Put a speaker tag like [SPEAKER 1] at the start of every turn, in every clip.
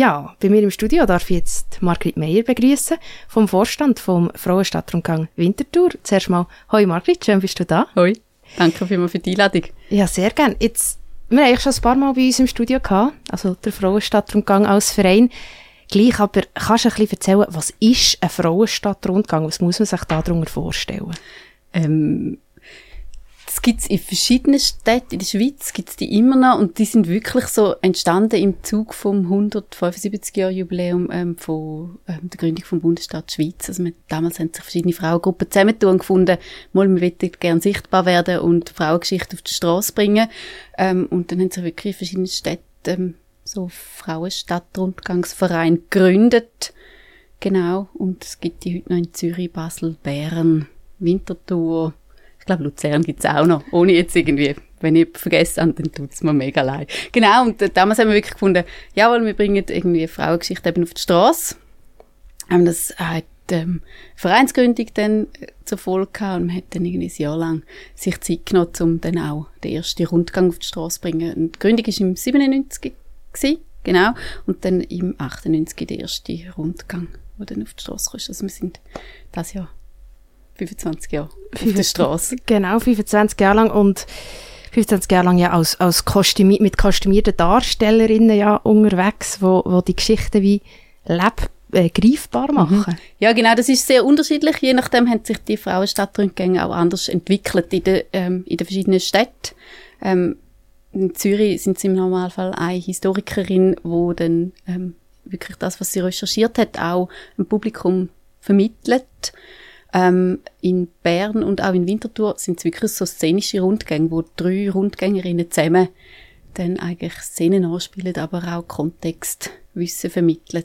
[SPEAKER 1] Ja, bei mir im Studio darf ich jetzt Margrit Meyer begrüßen vom Vorstand vom Frauenstadtrundgang Winterthur. Zuerst mal, hoi Margrit, schön bist du da.
[SPEAKER 2] Hoi, danke vielmals für die Einladung.
[SPEAKER 1] Ja, sehr gern. Jetzt, wir haben eigentlich schon ein paar Mal bei uns im Studio gehabt, also der Frauenstadtrundgang als Verein. Gleich aber, kannst du ein bisschen erzählen, was ist ein Frauenstadtrundgang? Was muss man sich darunter vorstellen?
[SPEAKER 2] Ähm, das gibt es in verschiedenen Städten in der Schweiz, gibt es die immer noch und die sind wirklich so entstanden im Zug vom 175-Jahr-Jubiläum ähm, von ähm, der Gründung vom Bundesstaat Schweiz. Also mit, damals haben sich verschiedene Frauengruppen zusammengetan und gefunden, mal, wir möchten gerne sichtbar werden und Frauengeschichte auf die Straße bringen. Ähm, und dann haben sich wirklich in verschiedenen Städten ähm, so Frauenstadtrundgangsverein gegründet. Genau. Und es gibt die heute noch in Zürich, Basel, Bern, Winterthur, ich glaube, Luzern gibt's auch noch. Ohne jetzt irgendwie, wenn ich vergessen habe, dann tut's mir mega leid. Genau, und damals haben wir wirklich gefunden, jawohl, wir bringen irgendwie Frauengeschichte eben auf die Straße. Haben das hat ähm, Vereinsgründung dann zur Folge gehabt und man hat dann irgendwie ein Jahr lang sich Zeit genommen, um dann auch den ersten Rundgang auf die Straße zu bringen. Und die Gründung war im 97 gewesen, genau, und dann im 98 der erste Rundgang, der dann auf die Straße kam. Also wir sind das Jahr 25 Jahre auf der Straße.
[SPEAKER 1] Genau, 25 Jahre lang und 25 Jahre lang ja als, als Kostümi mit kostümierten Darstellerinnen ja unterwegs, wo, wo die Geschichten wie leb äh, greifbar mhm. machen.
[SPEAKER 2] Ja, genau, das ist sehr unterschiedlich. Je nachdem haben sich die Frauenstadtrundgänge auch anders entwickelt in, den, ähm, in den verschiedenen Städten. Ähm, in Zürich sind sie im Normalfall eine Historikerin, wo dann ähm, wirklich das, was sie recherchiert hat, auch im Publikum vermittelt. Ähm, in Bern und auch in Winterthur sind es wirklich so szenische Rundgänge, wo drei Rundgängerinnen zusammen dann eigentlich Szenen anspielen, aber auch Kontextwissen vermitteln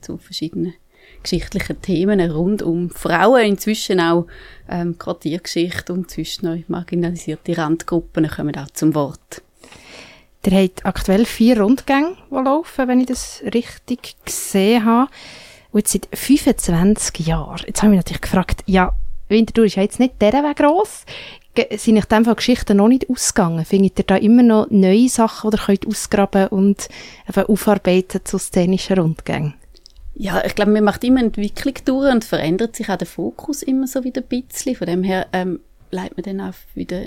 [SPEAKER 2] zu verschiedenen geschichtlichen Themen rund um Frauen, inzwischen auch ähm, Quartiergeschichte und zwischen marginalisierte Randgruppen kommen auch zum Wort.
[SPEAKER 1] Der hat aktuell vier Rundgänge, die laufen, wenn ich das richtig gesehen habe. Und jetzt seit 25 Jahren. Jetzt habe ich mich natürlich gefragt, ja, Winterthur ist ja jetzt nicht der Weg gross. Sind in dem Fall Geschichten noch nicht ausgegangen? Findet ihr da immer noch neue Sachen, die ihr könnt ausgraben und eben aufarbeiten zu szenischen Rundgängen?
[SPEAKER 2] Ja, ich glaube, man macht immer Entwicklung durch und verändert sich auch der Fokus immer so wieder ein bisschen. Von dem her ähm, leitet man dann auch wieder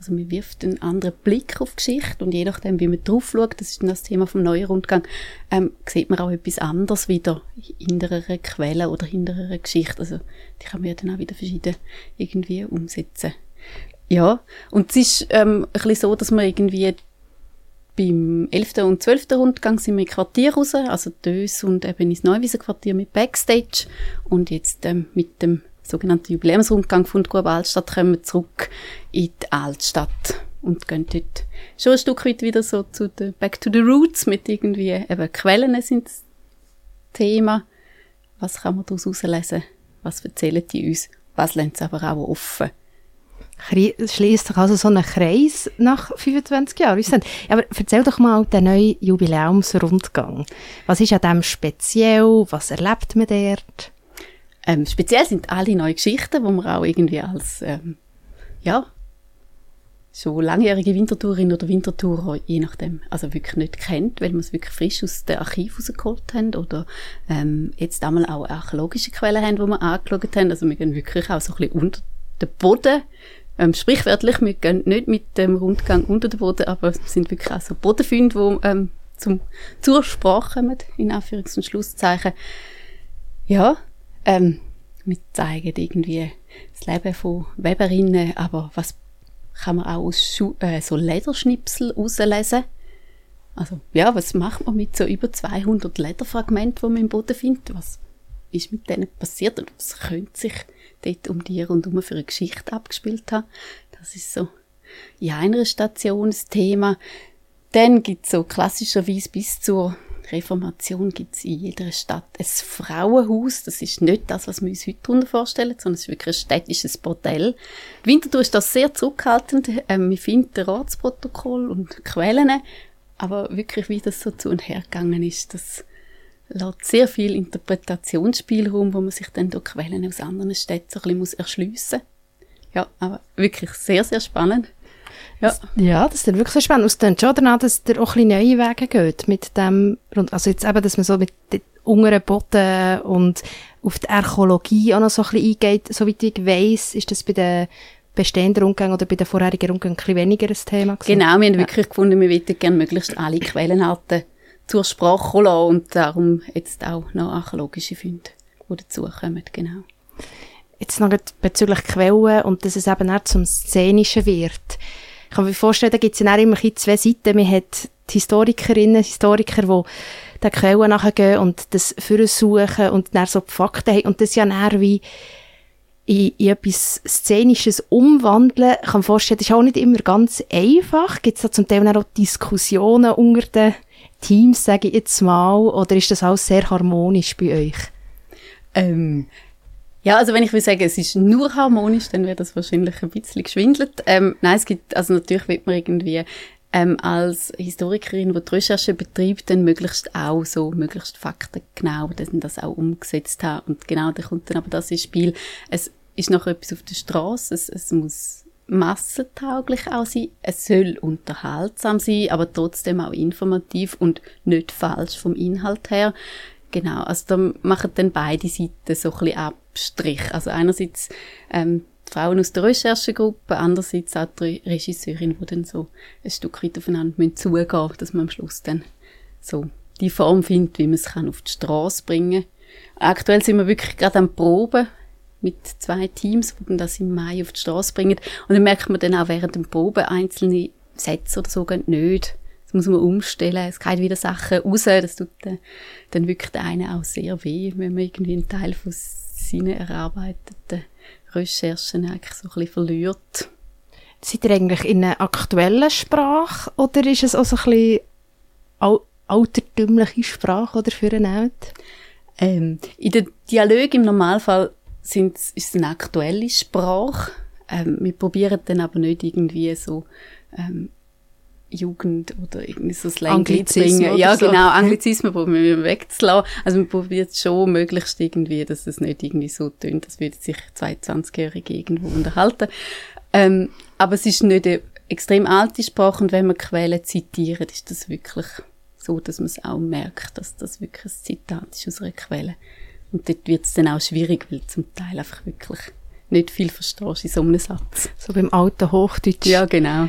[SPEAKER 2] also man wirft einen anderen Blick auf die Geschichte und je nachdem, wie man drauf schaut, das ist dann das Thema vom neuen Rundgang, ähm, sieht man auch etwas anderes wieder hinter einer Quelle oder hinter einer Geschichte. Also die kann man ja dann auch wieder verschieden irgendwie umsetzen. Ja, und es ist ähm, ein bisschen so, dass man irgendwie beim 11. und 12. Rundgang sind wir im Quartier raus, also Dös und eben ins Neuwiesenquartier mit Backstage und jetzt ähm, mit dem sogenannten Jubiläumsrundgang von der Altstadt kommen zurück in die Altstadt und gehen dort schon ein Stück weit wieder so zu den Back to the Roots mit irgendwie eben Quellen sind das Thema. Was kann man daraus herauslesen? Was erzählen die uns? Was lässt sie aber auch offen?
[SPEAKER 1] Schließt sich also so einen Kreis nach 25 Jahren. Aber erzähl doch mal den neuen Jubiläumsrundgang. Was ist an dem speziell? Was erlebt man dort?
[SPEAKER 2] Ähm, speziell sind alle neue Geschichten, die man auch irgendwie als, ähm, ja, so langjährige Wintertourin oder Wintertourer, je nachdem, also wirklich nicht kennt, weil wir es wirklich frisch aus dem Archiv rausgeholt haben oder ähm, jetzt einmal auch archäologische Quellen haben, die wir angeschaut haben. Also wir gehen wirklich auch so ein bisschen unter den Boden. Ähm, sprichwörtlich, wir gehen nicht mit dem Rundgang unter den Boden, aber es sind wirklich auch so Bodenfunde, die ähm, zum, zur Sprache kommen, in Anführungs- und Schlusszeichen. Ja, ähm, wir zeigen irgendwie das Leben von Weberinnen, aber was kann man auch aus Schu äh, so Lederschnipsel herauslesen? Also, ja, was macht man mit so über 200 Lederfragmenten, die man im Boden findet? Was ist mit denen passiert und was könnte sich dort um die rundherum für eine Geschichte abgespielt haben? Das ist so in einer Station das Thema. Dann gibt es so klassischerweise bis zur Reformation gibt es in jeder Stadt ein Frauenhaus. Das ist nicht das, was wir uns heute darunter vorstellen, sondern es ist wirklich ein städtisches Bordell. Winterthur ist das sehr zurückhaltend. Ähm, wir finden Ratsprotokoll und Quellen, aber wirklich, wie das so zu und her gegangen ist, das lässt sehr viel Interpretationsspielraum, wo man sich dann durch Quellen aus anderen Städten so ein bisschen erschliessen muss. Ja, aber wirklich sehr, sehr spannend. Ja.
[SPEAKER 1] Ja, das ist dann wirklich so spannend. Es klingt schon danach, dass der auch ein bisschen neue Wege geht mit dem, also jetzt eben, dass man so mit den unteren Boden und auf die Archäologie auch noch so ein bisschen eingeht. Soweit ich weiss, ist das bei den bestehenden Rundgängen oder bei den vorherigen Rundgängen ein bisschen weniger ein Thema
[SPEAKER 2] gewesen. Genau, wir haben ja. wirklich gefunden, wir wollten gerne möglichst alle Quellenarten zur Sprache lassen und darum jetzt auch noch archäologische Funde, die dazukommen, genau.
[SPEAKER 1] Jetzt noch bezüglich Quellen und dass es eben auch zum Szenischen wird. Ich kann mir vorstellen, da gibt es ja auch immer zwei Seiten. Man hat die Historikerinnen, Historiker, die den Quellen nachgehen und das suchen und dann so die Fakten haben. Und das ja dann wie in, in etwas Szenisches umwandeln. Ich kann mir vorstellen, das ist auch nicht immer ganz einfach. Gibt es da zum Teil auch Diskussionen unter den Teams, sage ich jetzt mal, oder ist das alles sehr harmonisch bei euch?
[SPEAKER 2] Ähm, ja, also wenn ich will sagen, es ist nur harmonisch, dann wäre das wahrscheinlich ein bisschen geschwindelt. Ähm, nein, es gibt, also natürlich wird man irgendwie ähm, als Historikerin, die die Recherche betreibt, dann möglichst auch so, möglichst faktengenau, dass das auch umgesetzt hat. Und genau, da kommt dann aber das ins Spiel. Es ist noch etwas auf der Straße, es, es muss massentauglich auch sein, es soll unterhaltsam sein, aber trotzdem auch informativ und nicht falsch vom Inhalt her. Genau, also da machen dann beide Seiten so ein bisschen Abstrich. Also einerseits ähm, die Frauen aus der Recherchegruppe, andererseits auch die Regisseurin, die dann so ein Stück weit aufeinander zugehen müssen, dass man am Schluss dann so die Form findet, wie man es auf die Straße bringen kann. Aktuell sind wir wirklich gerade am Proben mit zwei Teams, die das im Mai auf die Straße bringen. Und dann merkt man dann auch während dem Proben einzelne Sätze oder so gehen nicht. Das muss man umstellen. Es geht wieder Sachen raus. Das tut dann, dann wirklich der eine auch sehr weh, wenn man irgendwie einen Teil von seinen erarbeiteten Recherchen eigentlich so ein bisschen verliert.
[SPEAKER 1] Seid ihr eigentlich in einer aktuellen Sprache oder ist es auch so ein bisschen al altertümliche Sprache oder für eine
[SPEAKER 2] ähm, In den Dialog im Normalfall sind, ist es eine aktuelle Sprache. Ähm, wir probieren dann aber nicht irgendwie so ähm, Jugend oder irgendwie so Slang bringen. Ja, so. genau, Anglizismen probieren wir wegzulassen. Also man probiert schon möglichst irgendwie, dass es nicht irgendwie so tönt, als würde sich 22-Jährige irgendwo unterhalten. Ähm, aber es ist nicht eine extrem alte Sprache und wenn man Quellen zitiert, ist das wirklich so, dass man es auch merkt, dass das wirklich ein Zitat ist aus einer Quelle. Und dort wird es dann auch schwierig, weil zum Teil einfach wirklich nicht viel verstehst in so einem Satz.
[SPEAKER 1] So beim alten Hochdeutsch.
[SPEAKER 2] Ja, genau.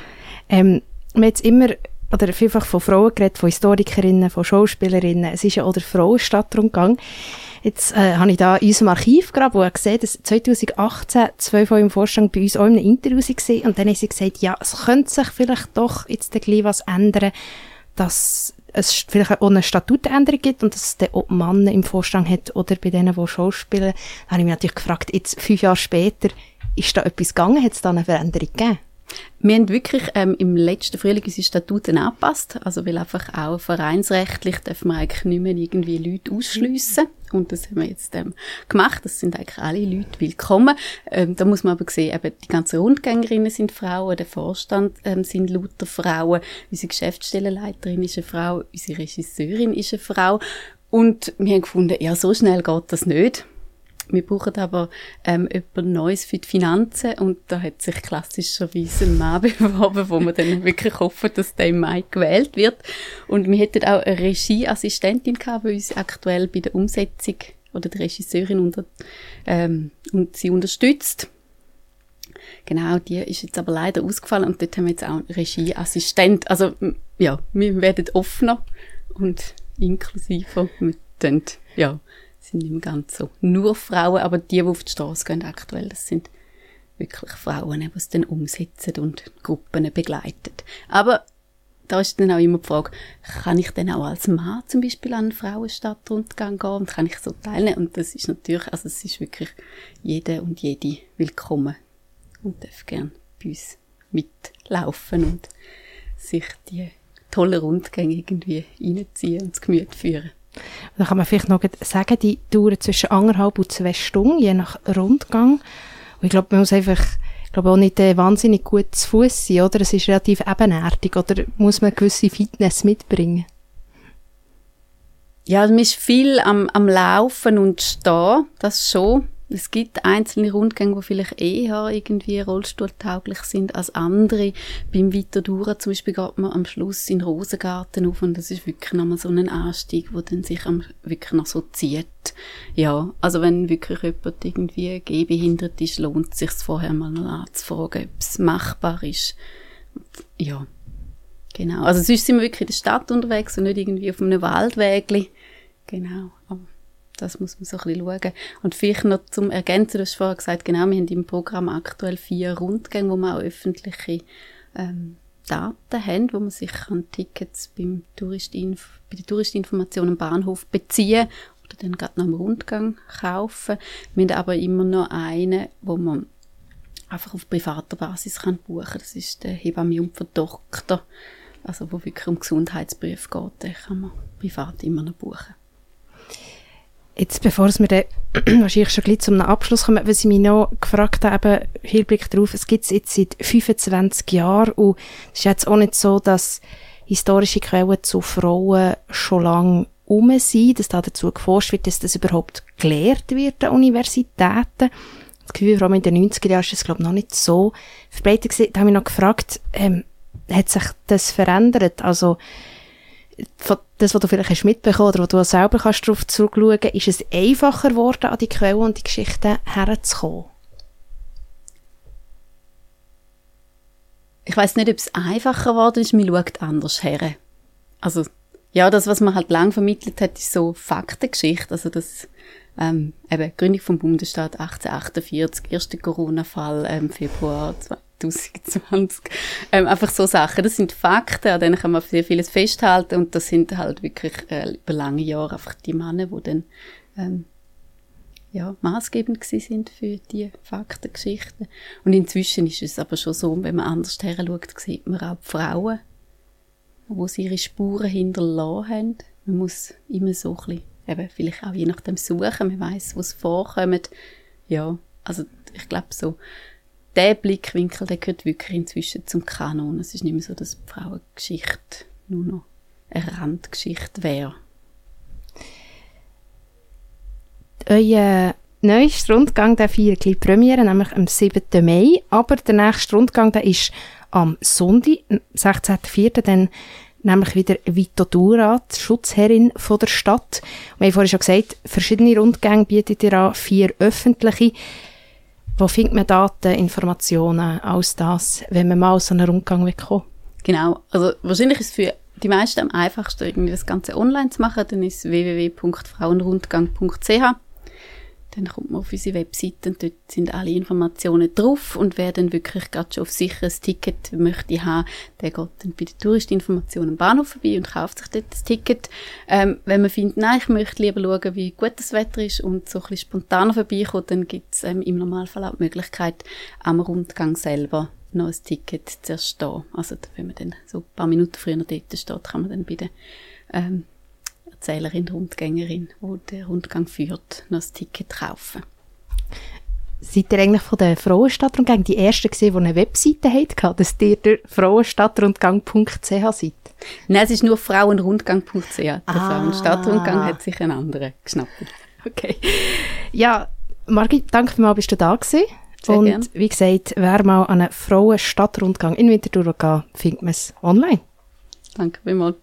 [SPEAKER 1] Ähm, man hat immer, oder vielfach von Frauen geredet, von Historikerinnen, von Schauspielerinnen. Es ist ja auch der Frauenstadt gegangen. Jetzt äh, habe ich da in unserem Archiv gerade wo gesehen, dass 2018 zwei von im Vorstand bei uns auch in einem Interview waren und dann haben sie gesagt, ja, es könnte sich vielleicht doch jetzt gleich was ändern, dass es vielleicht auch eine Statutänderung gibt und dass es dann auch Männer im Vorstand hat oder bei denen, die Schauspielen. Da habe ich mich natürlich gefragt, jetzt fünf Jahre später, ist da etwas gegangen? Hat es da eine Veränderung gegeben?
[SPEAKER 2] Wir haben wirklich ähm, im letzten Frühling unsere Statuten angepasst, also weil einfach auch vereinsrechtlich dürfen wir eigentlich nicht mehr irgendwie Leute ausschliessen. Und das haben wir jetzt ähm, gemacht, das sind eigentlich alle Leute willkommen. Ähm, da muss man aber sehen, eben die ganzen Rundgängerinnen sind Frauen, der Vorstand ähm, sind lauter Frauen, unsere Geschäftsstellenleiterin ist eine Frau, unsere Regisseurin ist eine Frau. Und wir haben gefunden, ja, so schnell geht das nicht. Wir brauchen aber ähm, etwas Neues für die Finanzen und da hat sich klassischerweise ein Mann beworben, wo wir dann wirklich hoffen, dass der im Mai gewählt wird. Und wir hätten auch eine Regieassistentin gehabt, die uns aktuell bei der Umsetzung oder die Regisseurin unter, ähm, und sie unterstützt. Genau, die ist jetzt aber leider ausgefallen und dort haben wir jetzt auch einen Regieassistent. Also, ja, wir werden offener und inklusiver. Wir tun, ja, sind nicht mehr ganz so nur Frauen, aber die, die auf die Straße gehen aktuell, das sind wirklich Frauen, die es dann umsetzen und Gruppen begleiten. Aber da ist dann auch immer die Frage, kann ich dann auch als Mann zum Beispiel an einen Frauenstadtrundgang gehen und kann ich so teilnehmen? Und das ist natürlich, also es ist wirklich jede und jede willkommen und darf gern bei uns mitlaufen und sich die tollen Rundgänge irgendwie reinziehen und das Gemüt führen.
[SPEAKER 1] Dann kann man vielleicht noch sagen, die dauern zwischen anderthalb und zwei Stunden, je nach Rundgang. Und ich glaube, man muss einfach, ich glaube auch nicht äh, wahnsinnig gut zu Fuß sein, oder? Es ist relativ ebenerdig, oder muss man gewisse Fitness mitbringen?
[SPEAKER 2] Ja, also man ist viel am, am Laufen und Stehen, das schon. Es gibt einzelne Rundgänge, die vielleicht eher irgendwie rollstuhltauglich sind als andere. Beim Vitodura zum Beispiel geht man am Schluss in den Rosengarten auf und das ist wirklich nochmal so ein Anstieg, wo dann sich am, wirklich noch so zieht. Ja, also wenn wirklich jemand irgendwie gehbehindert ist, lohnt es sich vorher mal anzufragen, ob es machbar ist. Ja, genau. Also sonst sind wir wirklich in der Stadt unterwegs und nicht irgendwie auf einem Waldweg. Genau, aber das muss man so ein bisschen schauen. Und vielleicht noch zum Ergänzen, du hast vorher gesagt, genau, wir haben im Programm aktuell vier Rundgänge, wo wir auch öffentliche ähm, Daten haben, wo man sich an Tickets beim bei der Touristinformation am Bahnhof beziehen oder dann gerade noch am Rundgang kaufen. Wir haben aber immer noch einen, wo man einfach auf privater Basis kann buchen kann. Das ist der Hebamme und der Doktor, also wo wirklich um Gesundheitsprüf geht, den kann man privat immer noch buchen.
[SPEAKER 1] Jetzt, bevor mir dann wahrscheinlich schon gleich zum Abschluss kommt, was ich mich noch gefragt habe, Hinblick darauf, es gibt es jetzt seit 25 Jahren und es ist jetzt auch nicht so, dass historische Quellen zu Frauen schon lange um sind, dass da dazu geforscht wird, dass das überhaupt gelehrt wird an Universitäten. Das Gefühl, vor allem in den 90er Jahren ist es, glaube ich, noch nicht so verbreitet gewesen. Da habe ich noch gefragt, ähm, hat sich das verändert? Also, das, was du vielleicht hast mitbekommen oder was du selber kannst darauf zurückschauen, ist es einfacher geworden, an die Quellen und die Geschichten herzukommen?
[SPEAKER 2] Ich weiß nicht, ob es einfacher geworden ist, man schaut anders her. Also, ja, das, was man halt lang vermittelt hat, ist so Faktengeschichte. Also, das, ähm, eben, Gründung vom Bundesstaat 1848, erster Corona-Fall, ähm, Februar 2020. Ähm, einfach so Sachen. Das sind Fakten, an denen kann man sehr vieles festhalten und das sind halt wirklich äh, über lange Jahre einfach die Männer, die dann ähm, ja, maßgebend sind für die Faktengeschichten. Und inzwischen ist es aber schon so, wenn man anders her schaut, sieht man auch die Frauen, wo sie ihre Spuren hinterlassen haben. Man muss immer so ein bisschen, eben, vielleicht auch je nachdem suchen, man weiß, wo es vorkommt. Ja, also ich glaube so, der Blickwinkel, der gehört wirklich inzwischen zum Kanon. Es ist nicht mehr so, dass die Frauengeschichte nur noch eine Randgeschichte wäre.
[SPEAKER 1] Euer neuester Rundgang, der feiert die Premiere, nämlich am 7. Mai. Aber der nächste Rundgang, der ist am Sonntag, 16.04., dann nämlich wieder Vito Dura, die Schutzherrin von der Stadt. Wir haben vorhin schon gesagt, verschiedene Rundgänge bietet ihr an, vier öffentliche. Wo findet man Daten, Informationen, alles das, wenn man mal so einen Rundgang kommen?
[SPEAKER 2] Genau, also wahrscheinlich ist es für die meisten am einfachsten, irgendwie das Ganze online zu machen. Dann ist www.frauenrundgang.ch dann kommt man auf unsere Webseite und dort sind alle Informationen drauf und wer dann wirklich gerade schon auf sicher ein Ticket möchte haben, der geht dann bei der Touristinformation am Bahnhof vorbei und kauft sich dort das Ticket. Ähm, wenn man findet, nein, ich möchte lieber schauen, wie gut das Wetter ist und so ein bisschen spontaner vorbeikommt, dann gibt es ähm, im Normalfall auch die Möglichkeit, am Rundgang selber noch ein Ticket zu erstehen. Also wenn man dann so ein paar Minuten früher dort steht, kann man dann bei der ähm, Erzählerin, Rundgängerin, die den Rundgang führt, noch ein Ticket kaufen.
[SPEAKER 1] Seid ihr eigentlich von der Frauenstadtrundgang die Erste gesehen, die eine Webseite hatte, dass ihr der Frauenstadtrundgang.ch seid?
[SPEAKER 2] Nein, es ist nur frauenrundgang.ch. Der ah. Frauenstadtrundgang hat sich einen anderen geschnappt.
[SPEAKER 1] Okay. Ja, Margit, danke vielmals, bist du da gewesen.
[SPEAKER 2] Sehr
[SPEAKER 1] Und
[SPEAKER 2] gern.
[SPEAKER 1] wie gesagt, wer mal an einen Frauenstadtrundgang in Winterthur gehen findet man es online.
[SPEAKER 2] Danke vielmals.